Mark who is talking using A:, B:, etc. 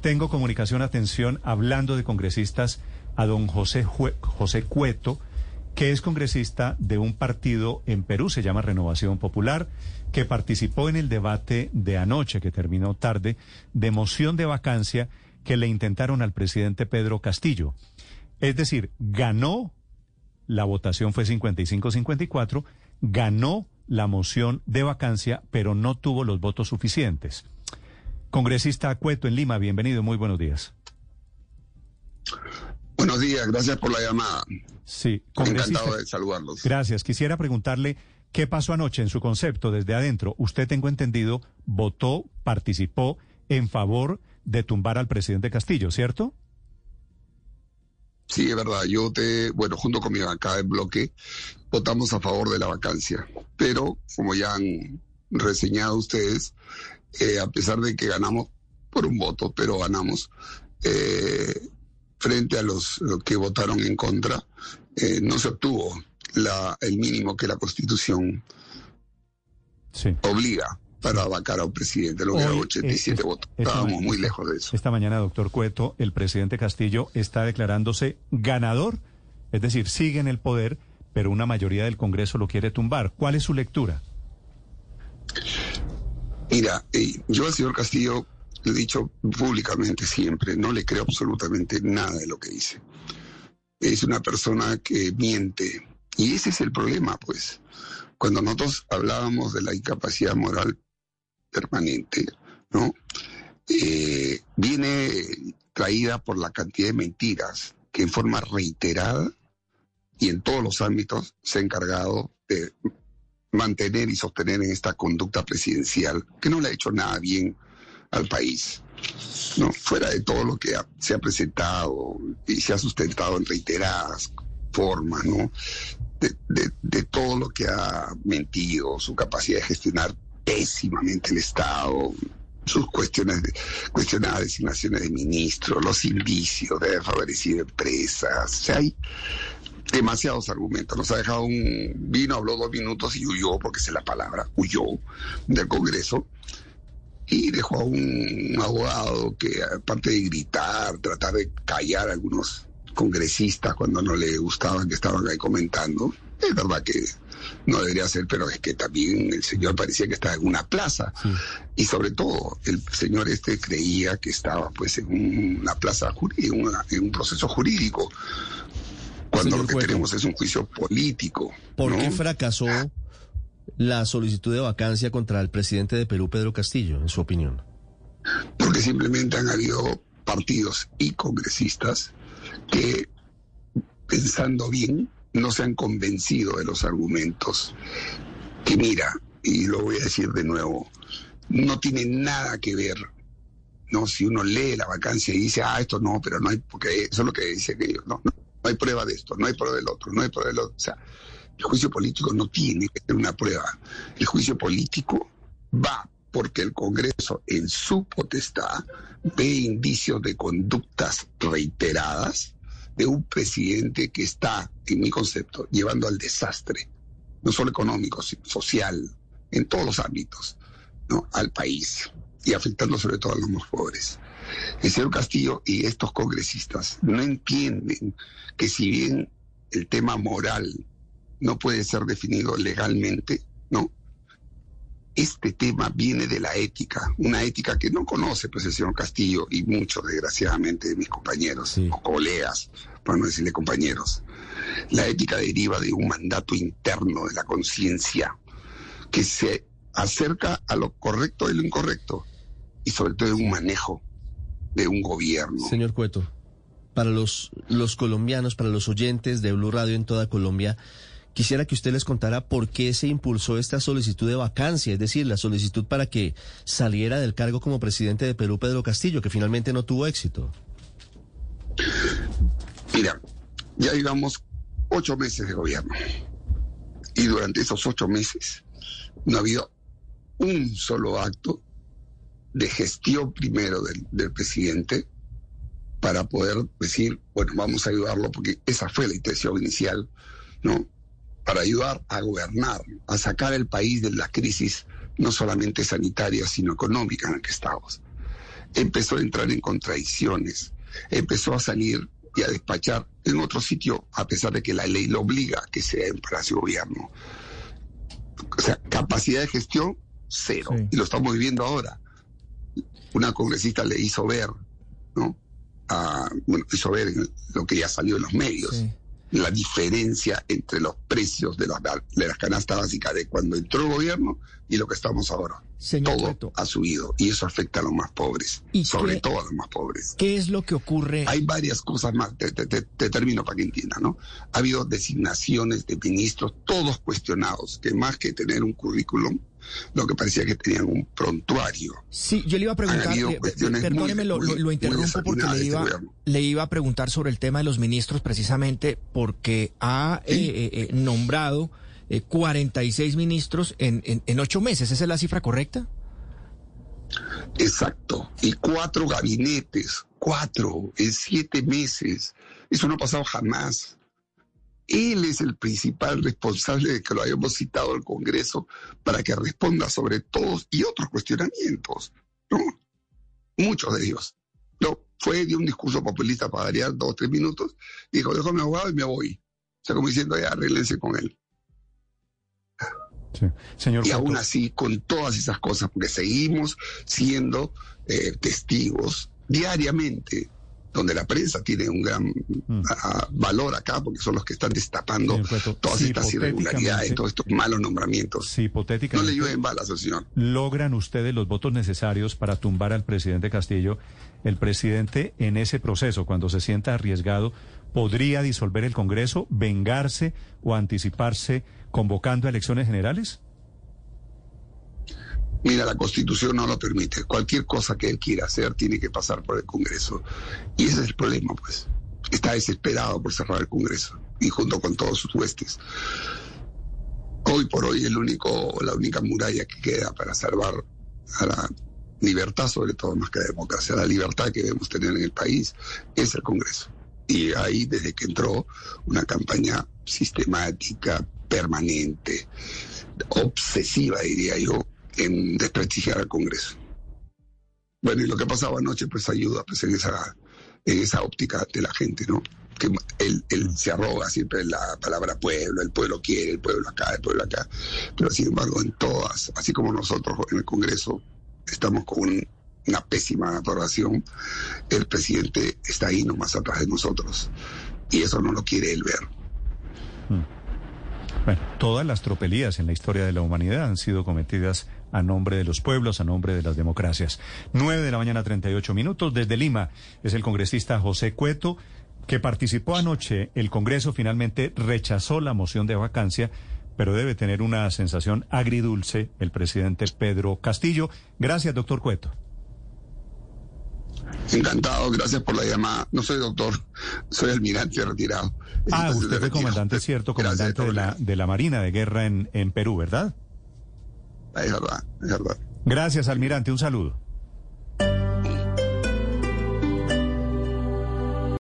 A: tengo comunicación, atención, hablando de congresistas, a don José, José Cueto, que es congresista de un partido en Perú, se llama Renovación Popular, que participó en el debate de anoche, que terminó tarde, de moción de vacancia que le intentaron al presidente Pedro Castillo. Es decir, ganó, la votación fue 55-54, ganó la moción de vacancia, pero no tuvo los votos suficientes. Congresista Cueto en Lima, bienvenido, muy buenos días.
B: Buenos días, gracias por la llamada.
A: Sí,
B: encantado de saludarlos.
A: Gracias. Quisiera preguntarle qué pasó anoche en su concepto desde adentro. Usted, tengo entendido, votó, participó en favor de tumbar al presidente Castillo, ¿cierto?
B: Sí, es verdad. Yo te, bueno, junto con mi bancada en bloque, votamos a favor de la vacancia. Pero, como ya han reseñado ustedes, eh, a pesar de que ganamos por un voto, pero ganamos, eh, frente a los, que votaron en contra, eh, no se obtuvo la, el mínimo que la Constitución obliga para vacar a un presidente, lo que 87 votos. Estábamos muy lejos de eso.
A: Esta mañana, doctor Cueto, el presidente Castillo está declarándose ganador, es decir, sigue en el poder, pero una mayoría del Congreso lo quiere tumbar. ¿Cuál es su lectura?
B: Mira, eh, yo al señor Castillo le he dicho públicamente siempre, no le creo absolutamente nada de lo que dice. Es una persona que miente. Y ese es el problema, pues. Cuando nosotros hablábamos de la incapacidad moral permanente, ¿no? Eh, viene traída por la cantidad de mentiras que en forma reiterada y en todos los ámbitos se ha encargado de mantener y sostener en esta conducta presidencial que no le ha hecho nada bien al país. No, fuera de todo lo que se ha presentado y se ha sustentado en reiteradas formas, ¿no? De, todo lo que ha mentido, su capacidad de gestionar pésimamente el Estado, sus cuestiones de, cuestionadas designaciones de ministros, los indicios de haber empresas. hay demasiados argumentos. Nos ha dejado un. Vino, habló dos minutos y huyó, porque es la palabra, huyó del Congreso. Y dejó a un abogado que, aparte de gritar, tratar de callar a algunos congresistas cuando no le gustaban que estaban ahí comentando, es verdad que no debería ser, pero es que también el señor parecía que estaba en una plaza. Y sobre todo, el señor este creía que estaba pues en una plaza jurídica, en un proceso jurídico cuando lo que tenemos es un juicio político.
C: ¿Por qué fracasó la solicitud de vacancia contra el presidente de Perú, Pedro Castillo, en su opinión?
B: Porque simplemente han habido partidos y congresistas que, pensando bien, no se han convencido de los argumentos. Que mira, y lo voy a decir de nuevo, no tiene nada que ver no si uno lee la vacancia y dice ah esto no pero no hay porque eso es lo que dice aquello no, no no hay prueba de esto, no hay prueba del otro, no hay prueba del otro. O sea, el juicio político no tiene que ser una prueba. El juicio político va porque el Congreso, en su potestad, ve indicios de conductas reiteradas de un presidente que está, en mi concepto, llevando al desastre, no solo económico, sino social, en todos los ámbitos, ¿no? al país y afectando sobre todo a los más pobres. El señor Castillo y estos congresistas no entienden que si bien el tema moral no puede ser definido legalmente, ¿no? Este tema viene de la ética, una ética que no conoce pues el señor Castillo y muchos desgraciadamente de mis compañeros o colegas, para no decirle compañeros. La ética deriva de un mandato interno de la conciencia que se acerca a lo correcto y lo incorrecto y sobre todo de un manejo de un gobierno.
C: Señor Cueto, para los, los colombianos, para los oyentes de Blue Radio en toda Colombia, quisiera que usted les contara por qué se impulsó esta solicitud de vacancia, es decir, la solicitud para que saliera del cargo como presidente de Perú Pedro Castillo, que finalmente no tuvo éxito.
B: Mira, ya llevamos ocho meses de gobierno y durante esos ocho meses no ha habido un solo acto de gestión primero del, presidente para poder decir, bueno, vamos a ayudarlo, porque esa fue la intención inicial, ¿no? Para ayudar a gobernar, a sacar el país de la crisis no solamente sanitaria, sino económica en la que estamos. empezó a entrar en contradicciones, empezó a salir y a despachar en otro sitio, a pesar de que la ley lo obliga a que sea en Palacio Gobierno. O sea, capacidad de gestión, cero. Y lo estamos viviendo ahora. Una congresista le hizo ver, ¿no? bueno, hizo ver lo que ya salió en los medios la diferencia entre los precios de, las de las canastas básicas de cuando entró el gobierno y lo que estamos ahora. todo ha subido y eso afecta a los más pobres, sobre todo a los más pobres.
D: ¿Qué es lo que ocurre?
B: Hay varias cosas más, te, te, termino para que entienda, ¿no? Ha habido designaciones de ministros, todos cuestionados, que más que tener un currículum, lo que parecía que tenían un prontuario.
D: Sí, yo le iba a preguntar, eh, perdóneme, lo, interrumpo porque le iba, le iba a preguntar sobre el tema de los ministros precisamente porque ha eh, eh, nombrado 46 ministros en, en, en ocho meses. ¿Esa es la cifra correcta?
B: Exacto. Y cuatro gabinetes, cuatro en siete meses. Eso no ha pasado jamás. Él es el principal responsable de que lo hayamos citado al Congreso para que responda sobre todos y otros cuestionamientos, ¿no? Muchos de ellos. No, fue de un discurso populista para variar dos o tres minutos, dijo, dejo a mi abogado y me voy. O sea, como diciendo, ya arreglense con él.
A: Señor
B: y aún así, con todas esas cosas, porque seguimos siendo eh, testigos diariamente donde la prensa tiene un gran mm. valor acá, porque son los que están destapando todas estas irregularidades, todos estos malos nombramientos.
A: Si
B: no le llueven balas al señor.
A: ¿Logran ustedes los votos necesarios para tumbar al presidente Castillo? El presidente en ese proceso, cuando se sienta arriesgado, podría disolver el Congreso, vengarse o anticiparse convocando a elecciones generales?
B: Mira, la Constitución no lo permite. Cualquier cosa que él quiera hacer tiene que pasar por el Congreso. Y ese es el problema, pues. Está desesperado por cerrar el Congreso y junto con todos sus huestes. Hoy por hoy el único, la única muralla que queda para salvar a la libertad, sobre todo más que la democracia, la libertad que debemos tener en el país, es el Congreso. Y ahí, desde que entró, una campaña sistemática, permanente, obsesiva, diría yo, en desprestigiar al Congreso. Bueno, y lo que pasaba anoche pues ayuda pues en esa, en esa óptica de la gente, ¿no? Que él, él se arroga siempre la palabra pueblo, el pueblo quiere, el pueblo acá, el pueblo acá. Pero sin embargo, en todas, así como nosotros en el Congreso estamos con una pésima aprobación, el presidente está ahí nomás atrás de nosotros. Y eso no lo quiere él ver.
A: Hmm. Bueno, todas las tropelías en la historia de la humanidad han sido cometidas a nombre de los pueblos, a nombre de las democracias. 9 de la mañana, 38 minutos. Desde Lima es el congresista José Cueto, que participó anoche. El Congreso finalmente rechazó la moción de vacancia, pero debe tener una sensación agridulce el presidente Pedro Castillo. Gracias, doctor Cueto.
B: Encantado, gracias por la llamada. No soy doctor, soy almirante retirado.
A: Ah, usted fue comandante, cierto, comandante de la, de la Marina de Guerra en, en Perú, ¿verdad?
B: Es verdad, es verdad.
A: Gracias, almirante. Un saludo.